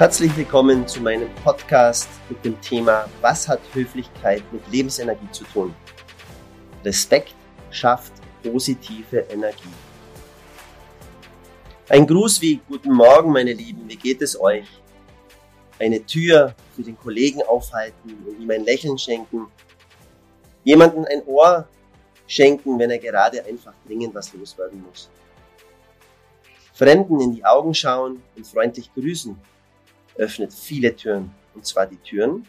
Herzlich willkommen zu meinem Podcast mit dem Thema Was hat Höflichkeit mit Lebensenergie zu tun? Respekt schafft positive Energie. Ein Gruß wie Guten Morgen, meine Lieben, wie geht es euch? Eine Tür für den Kollegen aufhalten und ihm ein Lächeln schenken. Jemanden ein Ohr schenken, wenn er gerade einfach dringend was loswerden muss. Fremden in die Augen schauen und freundlich grüßen öffnet viele Türen, und zwar die Türen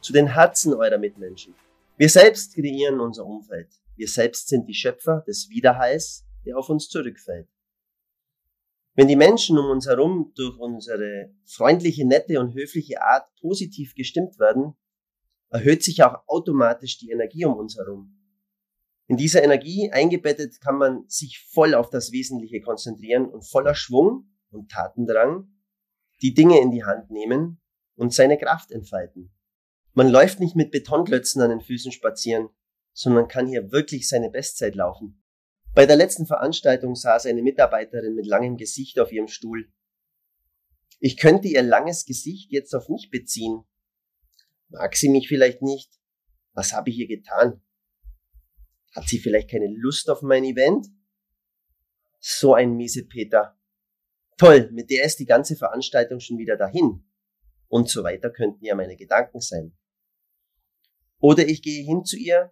zu den Herzen eurer Mitmenschen. Wir selbst kreieren unser Umfeld. Wir selbst sind die Schöpfer des Widerhalls, der auf uns zurückfällt. Wenn die Menschen um uns herum durch unsere freundliche, nette und höfliche Art positiv gestimmt werden, erhöht sich auch automatisch die Energie um uns herum. In dieser Energie eingebettet kann man sich voll auf das Wesentliche konzentrieren und voller Schwung und Tatendrang die Dinge in die Hand nehmen und seine Kraft entfalten. Man läuft nicht mit Betonklötzen an den Füßen spazieren, sondern kann hier wirklich seine Bestzeit laufen. Bei der letzten Veranstaltung saß eine Mitarbeiterin mit langem Gesicht auf ihrem Stuhl. Ich könnte ihr langes Gesicht jetzt auf mich beziehen. Mag sie mich vielleicht nicht? Was habe ich ihr getan? Hat sie vielleicht keine Lust auf mein Event? So ein miese Peter. Toll, mit der ist die ganze Veranstaltung schon wieder dahin. Und so weiter könnten ja meine Gedanken sein. Oder ich gehe hin zu ihr,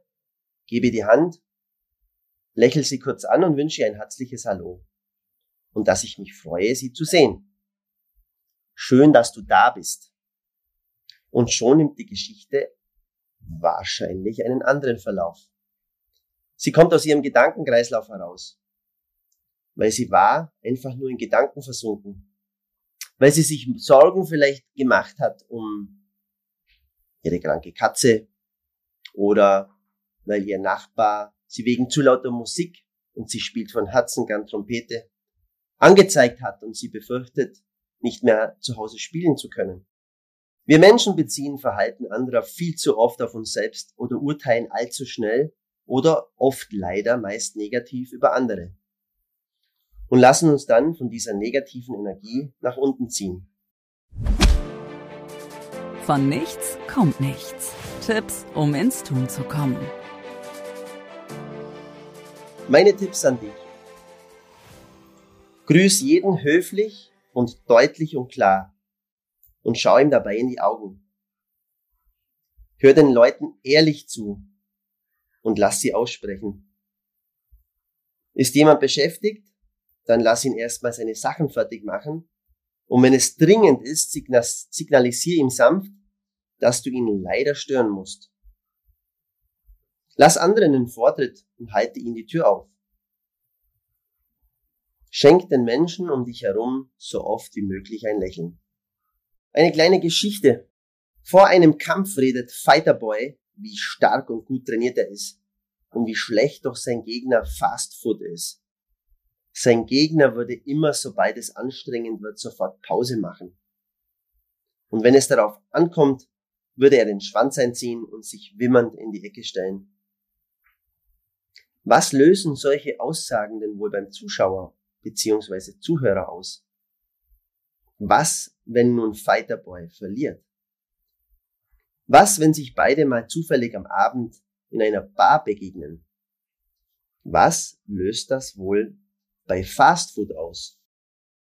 gebe die Hand, lächle sie kurz an und wünsche ihr ein herzliches Hallo. Und dass ich mich freue, sie zu sehen. Schön, dass du da bist. Und schon nimmt die Geschichte wahrscheinlich einen anderen Verlauf. Sie kommt aus ihrem Gedankenkreislauf heraus weil sie war einfach nur in Gedanken versunken. Weil sie sich Sorgen vielleicht gemacht hat um ihre kranke Katze oder weil ihr Nachbar sie wegen zu lauter Musik und sie spielt von Herzen gern Trompete angezeigt hat und sie befürchtet, nicht mehr zu Hause spielen zu können. Wir Menschen beziehen Verhalten anderer viel zu oft auf uns selbst oder urteilen allzu schnell oder oft leider meist negativ über andere und lassen uns dann von dieser negativen Energie nach unten ziehen. Von nichts kommt nichts. Tipps, um ins Tun zu kommen. Meine Tipps an dich. Grüß jeden höflich und deutlich und klar und schau ihm dabei in die Augen. Hör den Leuten ehrlich zu und lass sie aussprechen. Ist jemand beschäftigt, dann lass ihn erstmal seine Sachen fertig machen. Und wenn es dringend ist, signalisier ihm sanft, dass du ihn leider stören musst. Lass anderen den Vortritt und halte ihnen die Tür auf. Schenk den Menschen um dich herum so oft wie möglich ein Lächeln. Eine kleine Geschichte. Vor einem Kampf redet Fighterboy, wie stark und gut trainiert er ist und wie schlecht doch sein Gegner Fast Food ist. Sein Gegner würde immer, sobald es anstrengend wird, sofort Pause machen. Und wenn es darauf ankommt, würde er den Schwanz einziehen und sich wimmernd in die Ecke stellen. Was lösen solche Aussagen denn wohl beim Zuschauer bzw. Zuhörer aus? Was, wenn nun Fighterboy verliert? Was, wenn sich beide mal zufällig am Abend in einer Bar begegnen? Was löst das wohl bei Fastfood aus?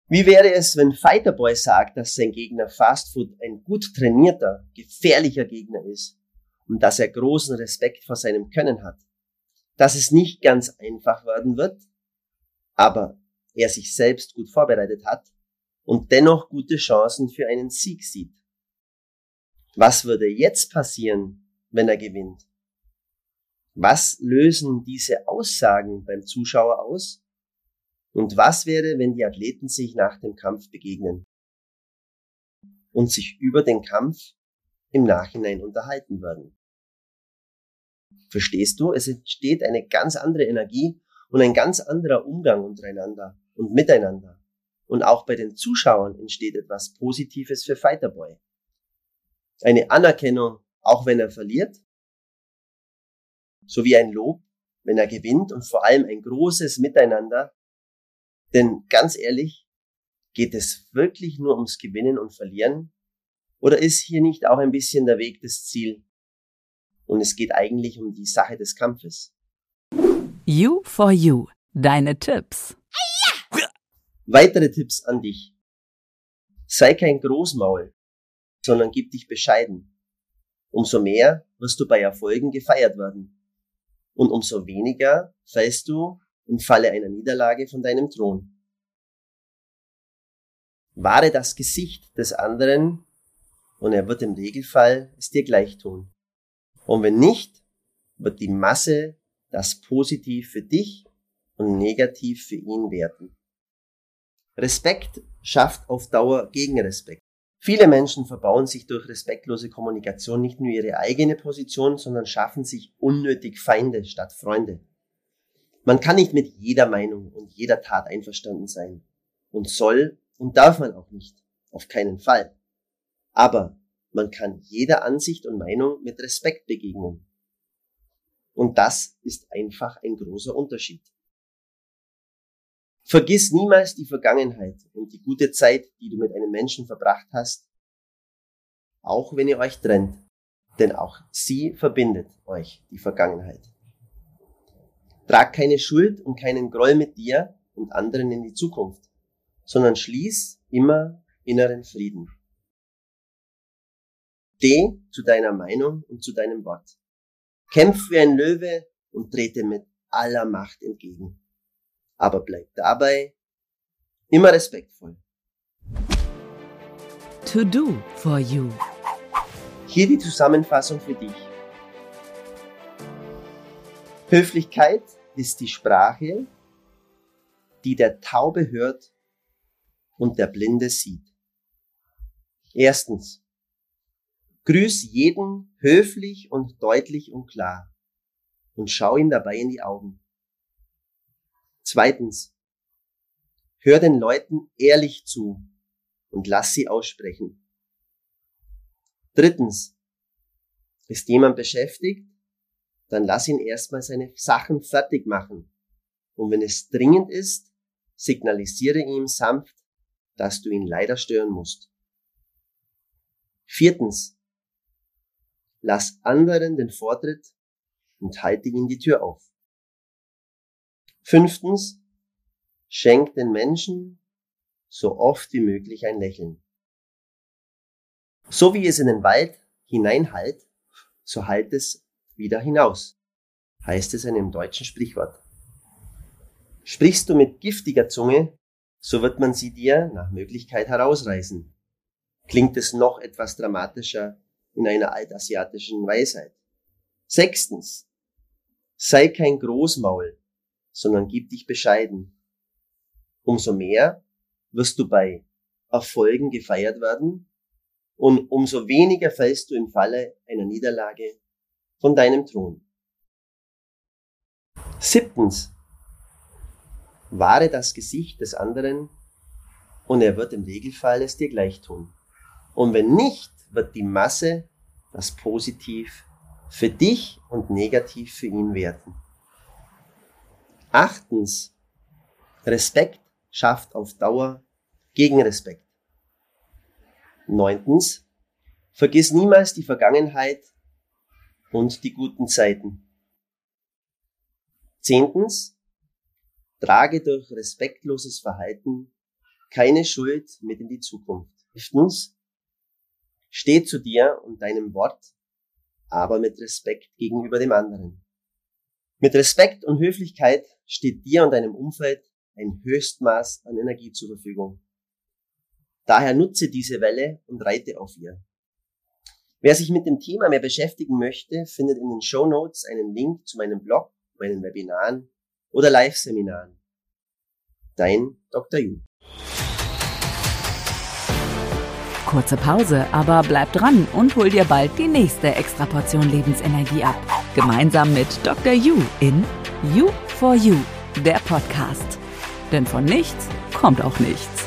Wie wäre es, wenn Fighterboy sagt, dass sein Gegner Fastfood ein gut trainierter, gefährlicher Gegner ist und dass er großen Respekt vor seinem Können hat? Dass es nicht ganz einfach werden wird, aber er sich selbst gut vorbereitet hat und dennoch gute Chancen für einen Sieg sieht. Was würde jetzt passieren, wenn er gewinnt? Was lösen diese Aussagen beim Zuschauer aus? Und was wäre, wenn die Athleten sich nach dem Kampf begegnen und sich über den Kampf im Nachhinein unterhalten würden? Verstehst du? Es entsteht eine ganz andere Energie und ein ganz anderer Umgang untereinander und miteinander. Und auch bei den Zuschauern entsteht etwas Positives für Fighterboy. Eine Anerkennung, auch wenn er verliert, sowie ein Lob, wenn er gewinnt und vor allem ein großes Miteinander. Denn ganz ehrlich, geht es wirklich nur ums Gewinnen und Verlieren? Oder ist hier nicht auch ein bisschen der Weg das Ziel? Und es geht eigentlich um die Sache des Kampfes. You for You. Deine Tipps. Weitere Tipps an dich. Sei kein Großmaul, sondern gib dich bescheiden. Umso mehr wirst du bei Erfolgen gefeiert werden und umso weniger fällst du im Falle einer Niederlage von deinem Thron. Wahre das Gesicht des anderen und er wird im Regelfall es dir gleich tun. Und wenn nicht, wird die Masse das positiv für dich und negativ für ihn werten. Respekt schafft auf Dauer Gegenrespekt. Viele Menschen verbauen sich durch respektlose Kommunikation nicht nur ihre eigene Position, sondern schaffen sich unnötig Feinde statt Freunde. Man kann nicht mit jeder Meinung und jeder Tat einverstanden sein und soll und darf man auch nicht, auf keinen Fall. Aber man kann jeder Ansicht und Meinung mit Respekt begegnen. Und das ist einfach ein großer Unterschied. Vergiss niemals die Vergangenheit und die gute Zeit, die du mit einem Menschen verbracht hast, auch wenn ihr euch trennt, denn auch sie verbindet euch, die Vergangenheit. Trag keine Schuld und keinen Groll mit dir und anderen in die Zukunft, sondern schließ immer inneren Frieden. Steh zu deiner Meinung und zu deinem Wort. Kämpf wie ein Löwe und trete mit aller Macht entgegen aber bleib dabei immer respektvoll. To do for you. Hier die Zusammenfassung für dich. Höflichkeit ist die Sprache, die der Taube hört und der Blinde sieht. Erstens. Grüß jeden höflich und deutlich und klar und schau ihm dabei in die Augen. Zweitens, hör den Leuten ehrlich zu und lass sie aussprechen. Drittens, ist jemand beschäftigt, dann lass ihn erstmal seine Sachen fertig machen. Und wenn es dringend ist, signalisiere ihm sanft, dass du ihn leider stören musst. Viertens, lass anderen den Vortritt und halte ihnen die Tür auf. Fünftens, schenk den Menschen so oft wie möglich ein Lächeln. So wie es in den Wald hineinhallt, so hallt es wieder hinaus, heißt es in einem deutschen Sprichwort. Sprichst du mit giftiger Zunge, so wird man sie dir nach Möglichkeit herausreißen. Klingt es noch etwas dramatischer in einer altasiatischen Weisheit. Sechstens, sei kein Großmaul, sondern gib dich bescheiden. Umso mehr wirst du bei Erfolgen gefeiert werden und umso weniger fällst du im Falle einer Niederlage von deinem Thron. Siebtens. Wahre das Gesicht des anderen und er wird im Regelfall es dir gleich tun. Und wenn nicht, wird die Masse das positiv für dich und negativ für ihn werten. Achtens, Respekt schafft auf Dauer Gegenrespekt. Neuntens, vergiss niemals die Vergangenheit und die guten Zeiten. Zehntens, trage durch respektloses Verhalten keine Schuld mit in die Zukunft. Elftens, steh zu dir und deinem Wort, aber mit Respekt gegenüber dem anderen. Mit Respekt und Höflichkeit steht dir und deinem Umfeld ein Höchstmaß an Energie zur Verfügung. Daher nutze diese Welle und reite auf ihr. Wer sich mit dem Thema mehr beschäftigen möchte, findet in den Show Notes einen Link zu meinem Blog, meinen Webinaren oder Live-Seminaren. Dein Dr. Yu. Kurze Pause, aber bleib dran und hol dir bald die nächste Extraportion Lebensenergie ab. Gemeinsam mit Dr. Yu in You for You, der Podcast. Denn von nichts kommt auch nichts.